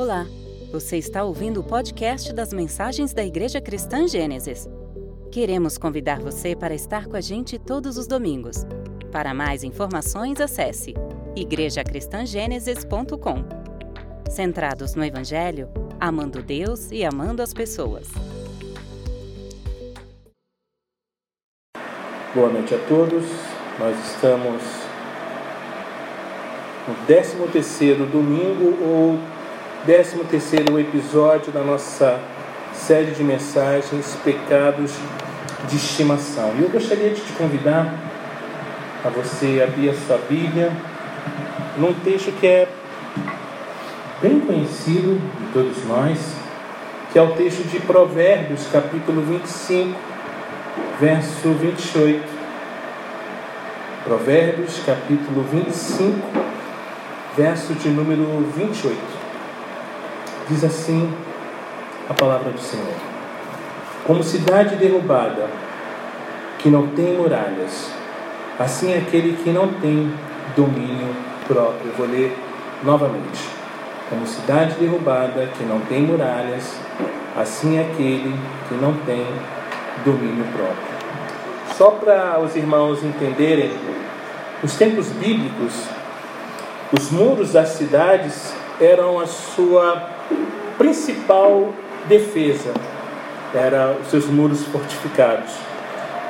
Olá, você está ouvindo o podcast das mensagens da Igreja Cristã Gênesis. Queremos convidar você para estar com a gente todos os domingos. Para mais informações, acesse igrejacristangênesis.com. Centrados no Evangelho, amando Deus e amando as pessoas. Boa noite a todos. Nós estamos no 13 terceiro domingo ou 13 terceiro episódio da nossa série de mensagens Pecados de Estimação. E eu gostaria de te convidar a você abrir a sua Bíblia num texto que é bem conhecido de todos nós, que é o texto de Provérbios, capítulo 25, verso 28. Provérbios, capítulo 25, verso de número 28. Diz assim a palavra do Senhor: Como cidade derrubada, que não tem muralhas, assim é aquele que não tem domínio próprio. Vou ler novamente. Como cidade derrubada, que não tem muralhas, assim é aquele que não tem domínio próprio. Só para os irmãos entenderem, nos tempos bíblicos, os muros das cidades eram a sua principal defesa, eram os seus muros fortificados.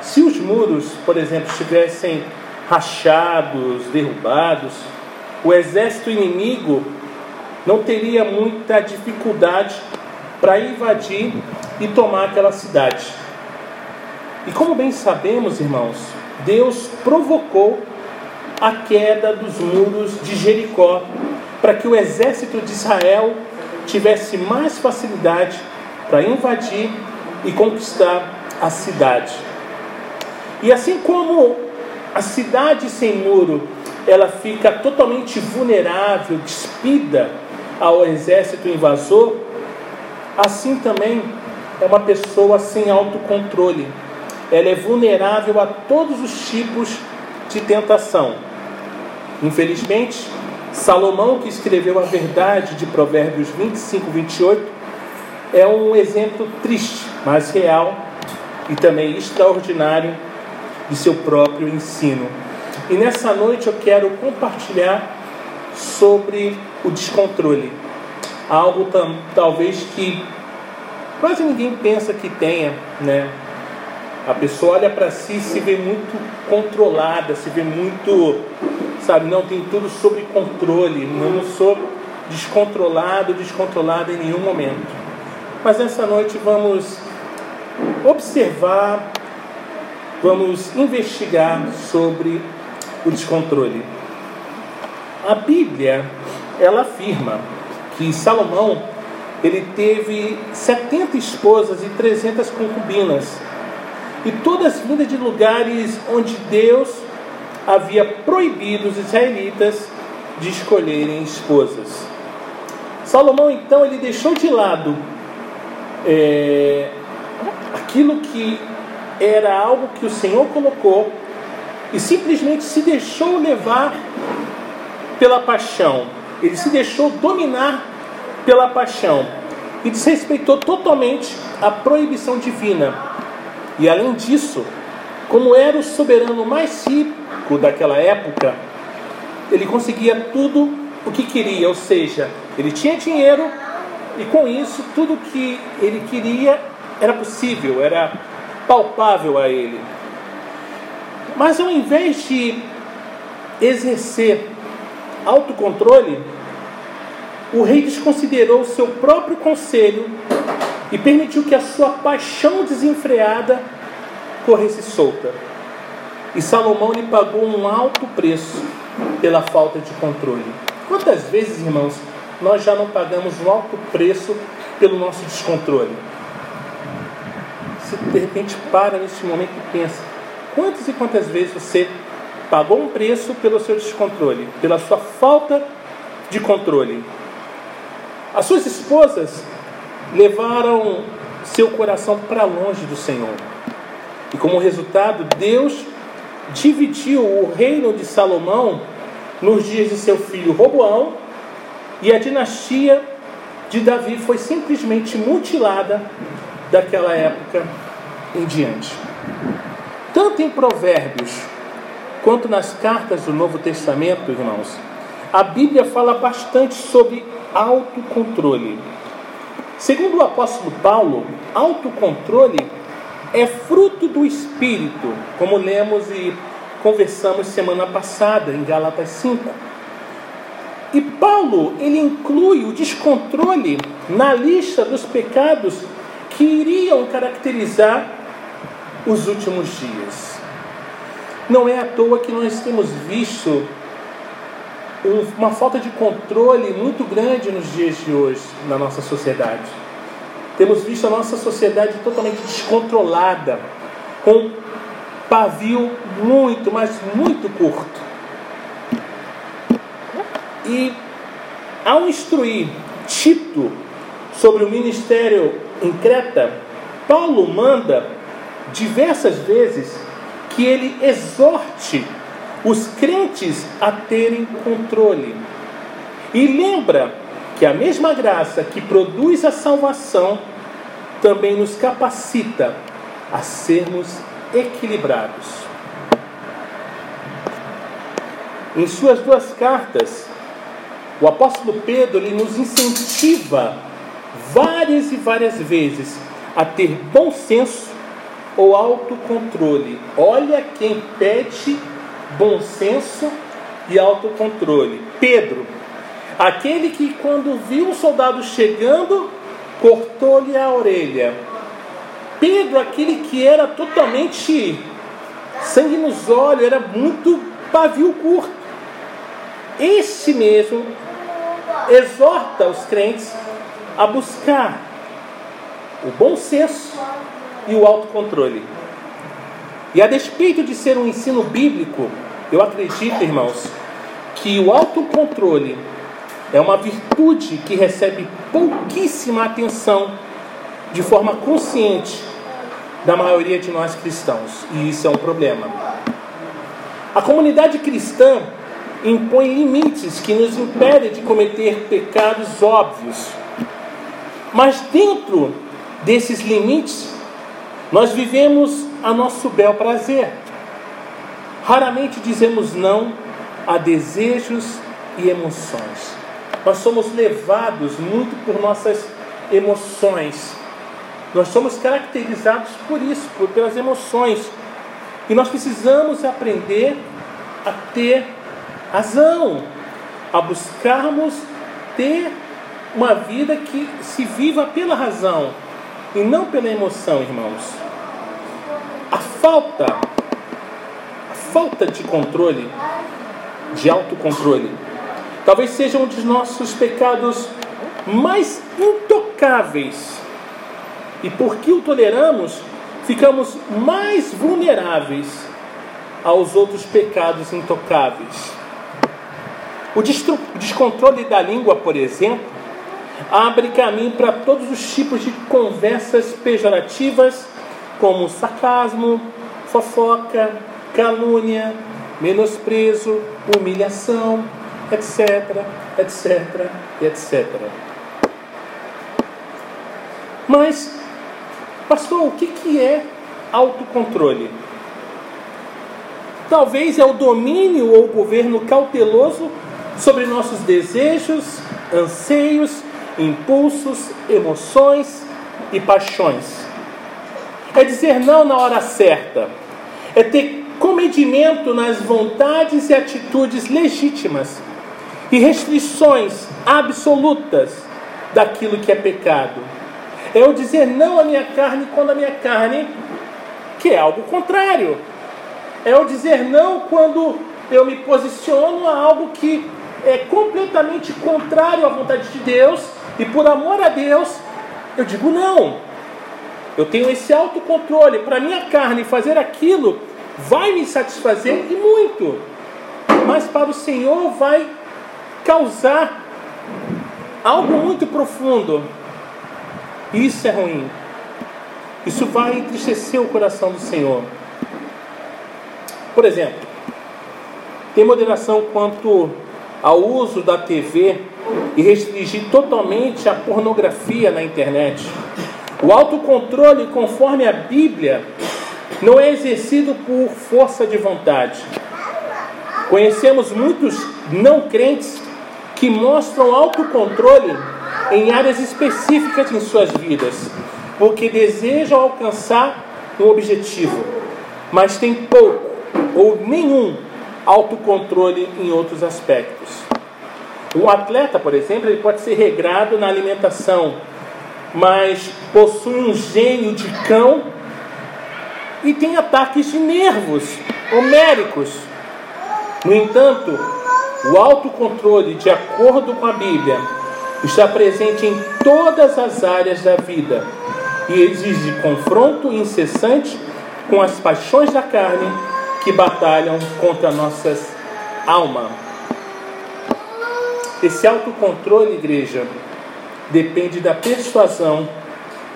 Se os muros, por exemplo, estivessem rachados, derrubados, o exército inimigo não teria muita dificuldade para invadir e tomar aquela cidade. E como bem sabemos, irmãos, Deus provocou a queda dos muros de Jericó para que o exército de Israel tivesse mais facilidade para invadir e conquistar a cidade. E assim como a cidade sem muro, ela fica totalmente vulnerável, despida ao exército invasor, assim também é uma pessoa sem autocontrole ela é vulnerável a todos os tipos de tentação. Infelizmente, Salomão, que escreveu a verdade de Provérbios 25, 28, é um exemplo triste, mas real e também extraordinário de seu próprio ensino. E nessa noite eu quero compartilhar sobre o descontrole, algo talvez que quase ninguém pensa que tenha, né? A pessoa olha para si e se vê muito controlada, se vê muito, sabe, não tem tudo sob controle, não sou descontrolado, descontrolada em nenhum momento. Mas essa noite vamos observar, vamos investigar sobre o descontrole. A Bíblia, ela afirma que Salomão, ele teve 70 esposas e 300 concubinas e todas vindas de lugares onde Deus havia proibido os israelitas de escolherem esposas. Salomão então ele deixou de lado é, aquilo que era algo que o Senhor colocou e simplesmente se deixou levar pela paixão. Ele se deixou dominar pela paixão e desrespeitou totalmente a proibição divina e além disso, como era o soberano mais rico daquela época, ele conseguia tudo o que queria, ou seja, ele tinha dinheiro e com isso tudo que ele queria era possível, era palpável a ele. Mas ao invés de exercer autocontrole, o rei desconsiderou o seu próprio conselho e permitiu que a sua paixão desenfreada corresse solta. E Salomão lhe pagou um alto preço pela falta de controle. Quantas vezes, irmãos, nós já não pagamos um alto preço pelo nosso descontrole? Você de repente para neste momento e pensa: quantas e quantas vezes você pagou um preço pelo seu descontrole, pela sua falta de controle? As suas esposas levaram seu coração para longe do Senhor. E como resultado, Deus dividiu o reino de Salomão nos dias de seu filho Roboão, e a dinastia de Davi foi simplesmente mutilada daquela época em diante. Tanto em Provérbios quanto nas cartas do Novo Testamento, irmãos, a Bíblia fala bastante sobre autocontrole. Segundo o apóstolo Paulo, autocontrole é fruto do espírito, como lemos e conversamos semana passada em Gálatas 5. E Paulo, ele inclui o descontrole na lista dos pecados que iriam caracterizar os últimos dias. Não é à toa que nós temos visto uma falta de controle muito grande nos dias de hoje na nossa sociedade. Temos visto a nossa sociedade totalmente descontrolada, com pavio muito, mas muito curto. E ao instruir Tito sobre o ministério em Creta, Paulo manda diversas vezes que ele exorte os crentes a terem controle. E lembra que a mesma graça que produz a salvação também nos capacita a sermos equilibrados. Em suas duas cartas, o apóstolo Pedro ele nos incentiva várias e várias vezes a ter bom senso ou autocontrole. Olha quem pede bom senso e autocontrole. Pedro, aquele que quando viu um soldado chegando, cortou-lhe a orelha. Pedro, aquele que era totalmente sangue nos olhos, era muito pavio curto. Esse mesmo exorta os crentes a buscar o bom senso e o autocontrole. E a despeito de ser um ensino bíblico, eu acredito, irmãos, que o autocontrole é uma virtude que recebe pouquíssima atenção de forma consciente da maioria de nós cristãos, e isso é um problema. A comunidade cristã impõe limites que nos impedem de cometer pecados óbvios. Mas dentro desses limites, nós vivemos a nosso bel prazer. Raramente dizemos não a desejos e emoções. Nós somos levados muito por nossas emoções. Nós somos caracterizados por isso, por, pelas emoções. E nós precisamos aprender a ter razão, a buscarmos ter uma vida que se viva pela razão e não pela emoção, irmãos. A falta, a falta de controle, de autocontrole, talvez seja um dos nossos pecados mais intocáveis. E porque o toleramos, ficamos mais vulneráveis aos outros pecados intocáveis. O descontrole da língua, por exemplo, abre caminho para todos os tipos de conversas pejorativas, como sarcasmo, fofoca, calúnia, menosprezo, humilhação, etc, etc, etc. Mas, pastor, o que, que é autocontrole? Talvez é o domínio ou governo cauteloso sobre nossos desejos, anseios, impulsos, emoções e paixões. É dizer não na hora certa. É ter comedimento nas vontades e atitudes legítimas e restrições absolutas daquilo que é pecado. É o dizer não à minha carne quando a minha carne quer algo contrário. É o dizer não quando eu me posiciono a algo que é completamente contrário à vontade de Deus e por amor a Deus eu digo não. Eu tenho esse autocontrole para minha carne fazer aquilo vai me satisfazer e muito, mas para o Senhor vai causar algo muito profundo. Isso é ruim. Isso vai entristecer o coração do Senhor. Por exemplo, ter moderação quanto ao uso da TV e restringir totalmente a pornografia na internet. O autocontrole, conforme a Bíblia, não é exercido por força de vontade. Conhecemos muitos não crentes que mostram autocontrole em áreas específicas em suas vidas, porque desejam alcançar um objetivo, mas têm pouco ou nenhum autocontrole em outros aspectos. Um atleta, por exemplo, ele pode ser regrado na alimentação, mas possui um gênio de cão e tem ataques de nervos homéricos. No entanto, o autocontrole, de acordo com a Bíblia, está presente em todas as áreas da vida e exige confronto incessante com as paixões da carne que batalham contra nossas almas. Esse autocontrole, igreja, depende da persuasão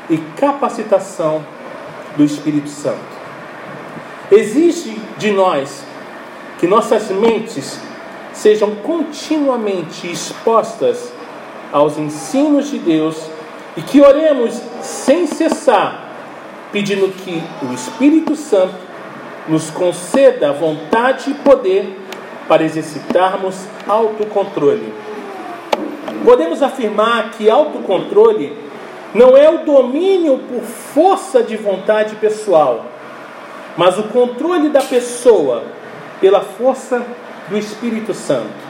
e capacitação do Espírito Santo. Exige de nós que nossas mentes sejam continuamente expostas aos ensinos de Deus e que oremos sem cessar, pedindo que o Espírito Santo nos conceda vontade e poder para exercitarmos autocontrole. Podemos afirmar que autocontrole não é o domínio por força de vontade pessoal, mas o controle da pessoa pela força do Espírito Santo.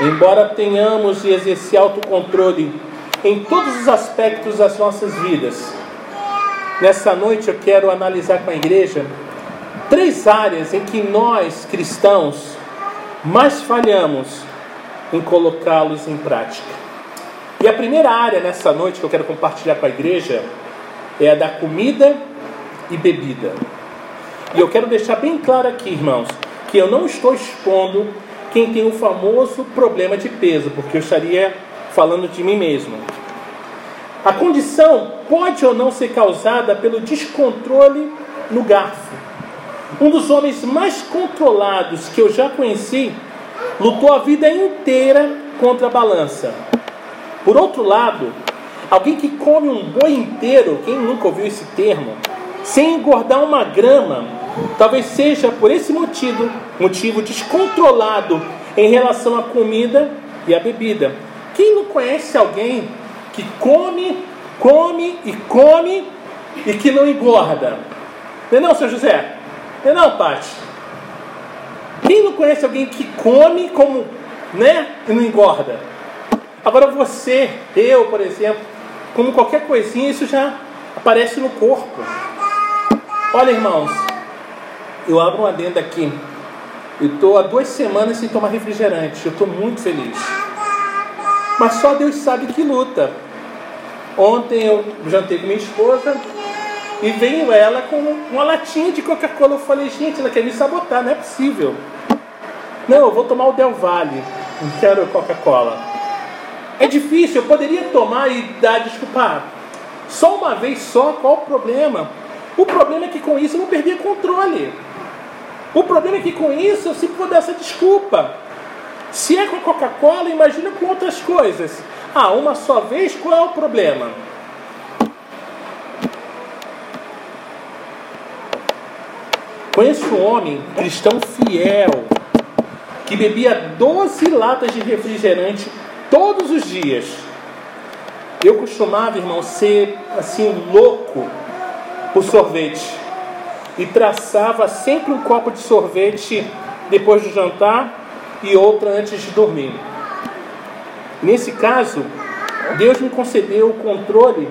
Embora tenhamos de exercer autocontrole em todos os aspectos das nossas vidas, nessa noite eu quero analisar com a igreja três áreas em que nós cristãos mais falhamos em colocá-los em prática. E a primeira área nessa noite que eu quero compartilhar com a igreja é a da comida e bebida. E eu quero deixar bem claro aqui, irmãos, que eu não estou expondo quem tem o famoso problema de peso, porque eu estaria falando de mim mesmo. A condição pode ou não ser causada pelo descontrole no garfo. Um dos homens mais controlados que eu já conheci lutou a vida inteira contra a balança. Por outro lado, alguém que come um boi inteiro, quem nunca ouviu esse termo, sem engordar uma grama, talvez seja por esse motivo, motivo descontrolado em relação à comida e à bebida. Quem não conhece alguém que come, come e come e que não engorda? Não é não, seu José? Não é não, Pati? Quem não conhece alguém que come como, né, e não engorda? Agora você, eu, por exemplo, como qualquer coisinha, isso já aparece no corpo. Olha, irmãos, eu abro uma adenda aqui. Eu estou há duas semanas sem tomar refrigerante. Eu estou muito feliz. Mas só Deus sabe que luta. Ontem eu jantei com minha esposa e veio ela com uma latinha de Coca-Cola. Eu falei, gente, ela quer me sabotar, não é possível. Não, eu vou tomar o Del Valle, não quero Coca-Cola. É difícil, eu poderia tomar e dar desculpa. Só uma vez só, qual o problema? O problema é que com isso eu não perdi controle. O problema é que com isso eu sempre vou dar essa desculpa. Se é com a Coca-Cola, imagina com outras coisas. Ah, uma só vez, qual é o problema? Conheço um homem cristão fiel que bebia 12 latas de refrigerante todos os dias. Eu costumava, irmão, ser assim louco por sorvete e traçava sempre um copo de sorvete depois do jantar e outra antes de dormir. Nesse caso, Deus me concedeu o controle,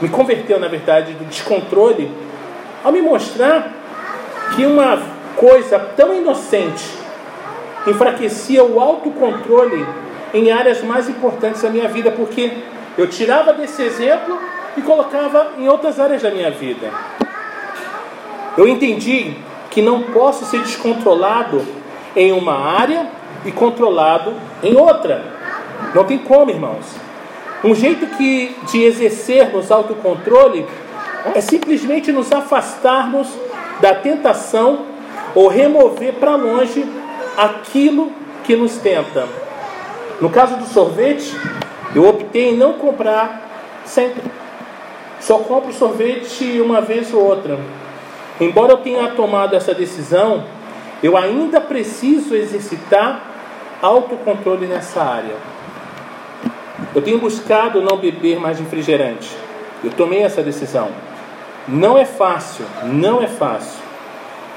me converteu, na verdade, do descontrole, ao me mostrar que uma coisa tão inocente enfraquecia o autocontrole em áreas mais importantes da minha vida, porque eu tirava desse exemplo e colocava em outras áreas da minha vida. Eu entendi que não posso ser descontrolado em uma área e controlado em outra. Não tem como, irmãos. Um jeito que de exercermos autocontrole é simplesmente nos afastarmos da tentação ou remover para longe aquilo que nos tenta. No caso do sorvete, eu optei em não comprar sempre. Só compro sorvete uma vez ou outra. Embora eu tenha tomado essa decisão, eu ainda preciso exercitar autocontrole nessa área. Eu tenho buscado não beber mais refrigerante. Eu tomei essa decisão. Não é fácil, não é fácil.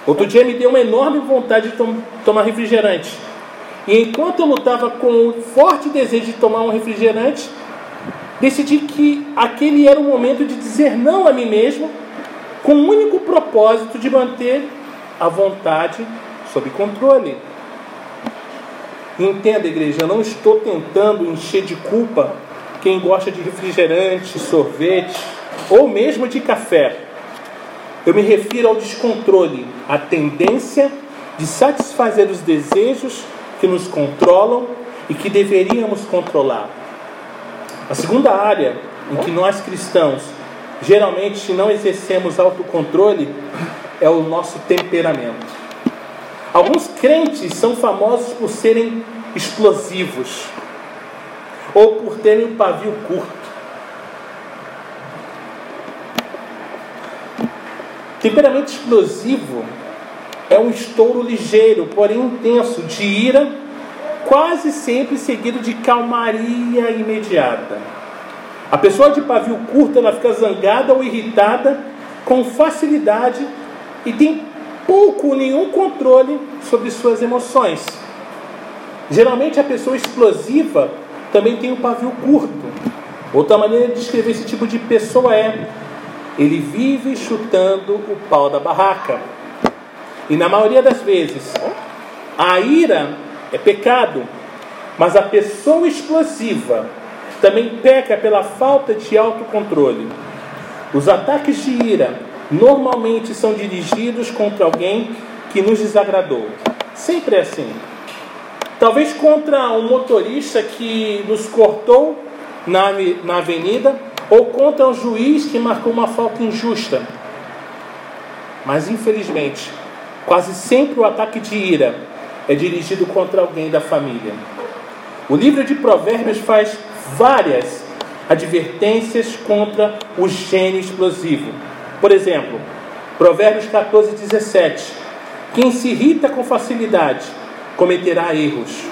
Outro dia me deu uma enorme vontade de tom tomar refrigerante. E enquanto eu lutava com um forte desejo de tomar um refrigerante, decidi que aquele era o momento de dizer não a mim mesmo, com o único propósito de manter a vontade sob controle. Entenda, igreja, eu não estou tentando encher de culpa quem gosta de refrigerante, sorvete ou mesmo de café. Eu me refiro ao descontrole, à tendência de satisfazer os desejos que nos controlam e que deveríamos controlar. A segunda área em que nós cristãos geralmente não exercemos autocontrole é o nosso temperamento. Alguns crentes são famosos por serem explosivos ou por terem um pavio curto. Temperamento explosivo é um estouro ligeiro, porém intenso, de ira, quase sempre seguido de calmaria imediata. A pessoa de pavio curto, ela fica zangada ou irritada com facilidade e tem pouco ou nenhum controle sobre suas emoções. Geralmente a pessoa explosiva também tem um pavio curto. Outra maneira de descrever esse tipo de pessoa é ele vive chutando o pau da barraca. E na maioria das vezes, a ira é pecado, mas a pessoa explosiva também peca pela falta de autocontrole. Os ataques de ira normalmente são dirigidos contra alguém que nos desagradou. Sempre é assim. Talvez contra um motorista que nos cortou na, na avenida ou contra um juiz que marcou uma falta injusta. Mas infelizmente, Quase sempre o ataque de ira é dirigido contra alguém da família. O livro de Provérbios faz várias advertências contra o gênio explosivo. Por exemplo, Provérbios 14, 17. Quem se irrita com facilidade cometerá erros.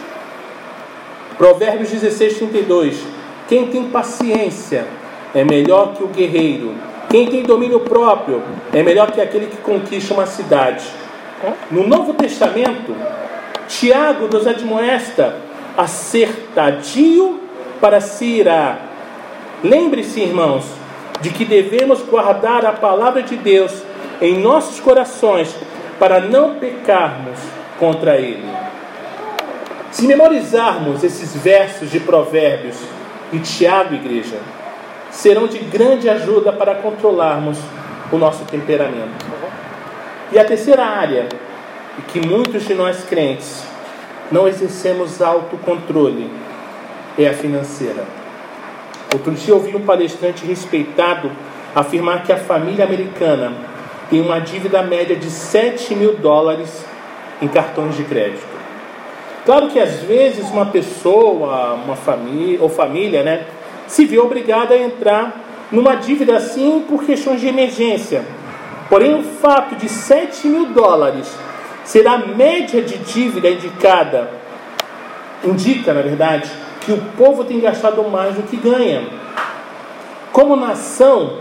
Provérbios 16, 32. Quem tem paciência é melhor que o guerreiro. Quem tem domínio próprio é melhor que aquele que conquista uma cidade. No Novo Testamento, Tiago nos admoesta a ser tadio para se irar. Lembre-se, irmãos, de que devemos guardar a palavra de Deus em nossos corações para não pecarmos contra Ele. Se memorizarmos esses versos de Provérbios e Tiago, igreja, serão de grande ajuda para controlarmos o nosso temperamento. E a terceira área, e que muitos de nós crentes não exercemos autocontrole, é a financeira. Outro dia eu ouvi um palestrante respeitado afirmar que a família americana tem uma dívida média de 7 mil dólares em cartões de crédito. Claro que às vezes uma pessoa, uma família ou família, né, se vê obrigada a entrar numa dívida assim por questões de emergência Porém, o fato de 7 mil dólares ser a média de dívida indicada, indica, na verdade, que o povo tem gastado mais do que ganha. Como nação,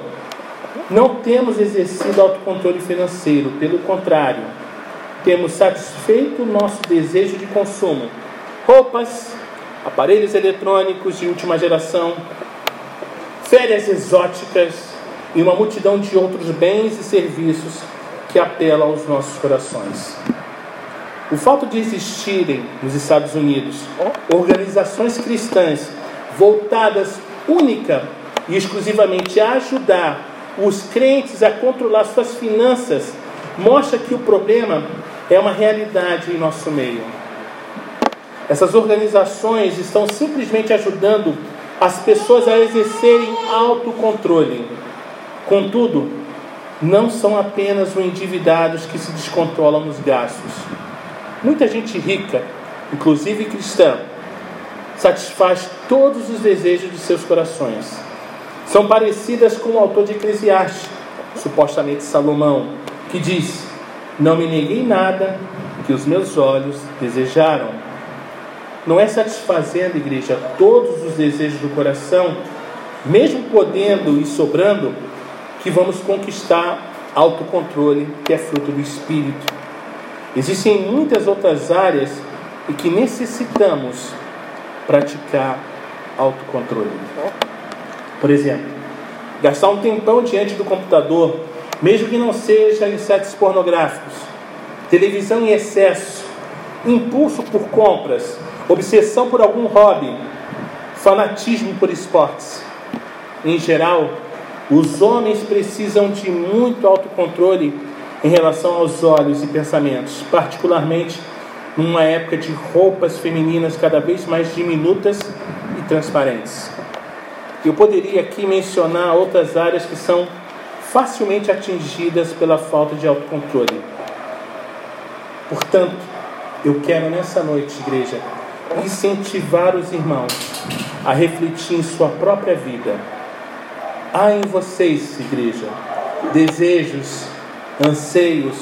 não temos exercido autocontrole financeiro, pelo contrário, temos satisfeito o nosso desejo de consumo. Roupas, aparelhos eletrônicos de última geração, férias exóticas, e uma multidão de outros bens e serviços que apelam aos nossos corações. O fato de existirem nos Estados Unidos organizações cristãs voltadas única e exclusivamente a ajudar os crentes a controlar suas finanças mostra que o problema é uma realidade em nosso meio. Essas organizações estão simplesmente ajudando as pessoas a exercerem autocontrole Contudo, não são apenas os endividados que se descontrolam nos gastos. Muita gente rica inclusive cristã, satisfaz todos os desejos de seus corações. São parecidas com o autor de Eclesiastes, supostamente Salomão, que diz: Não me neguei nada que os meus olhos desejaram. Não é satisfazendo, igreja, todos os desejos do coração, mesmo podendo e sobrando, que vamos conquistar autocontrole, que é fruto do Espírito. Existem muitas outras áreas e que necessitamos praticar autocontrole. Por exemplo, gastar um tempão diante do computador, mesmo que não seja em sites pornográficos, televisão em excesso, impulso por compras, obsessão por algum hobby, fanatismo por esportes. Em geral, os homens precisam de muito autocontrole em relação aos olhos e pensamentos, particularmente numa época de roupas femininas cada vez mais diminutas e transparentes. Eu poderia aqui mencionar outras áreas que são facilmente atingidas pela falta de autocontrole. Portanto, eu quero nessa noite, igreja, incentivar os irmãos a refletir em sua própria vida. Há em vocês, igreja, desejos, anseios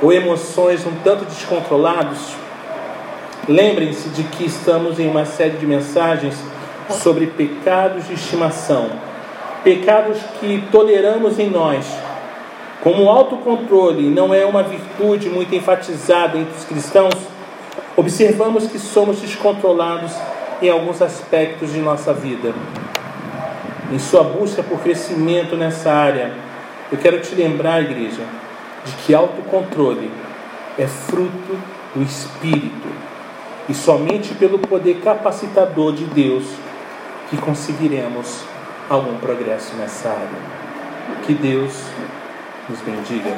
ou emoções um tanto descontrolados Lembrem-se de que estamos em uma série de mensagens sobre pecados de estimação, pecados que toleramos em nós. Como o autocontrole não é uma virtude muito enfatizada entre os cristãos, observamos que somos descontrolados em alguns aspectos de nossa vida. Em sua busca por crescimento nessa área, eu quero te lembrar, igreja, de que autocontrole é fruto do Espírito e somente pelo poder capacitador de Deus que conseguiremos algum progresso nessa área. Que Deus nos bendiga.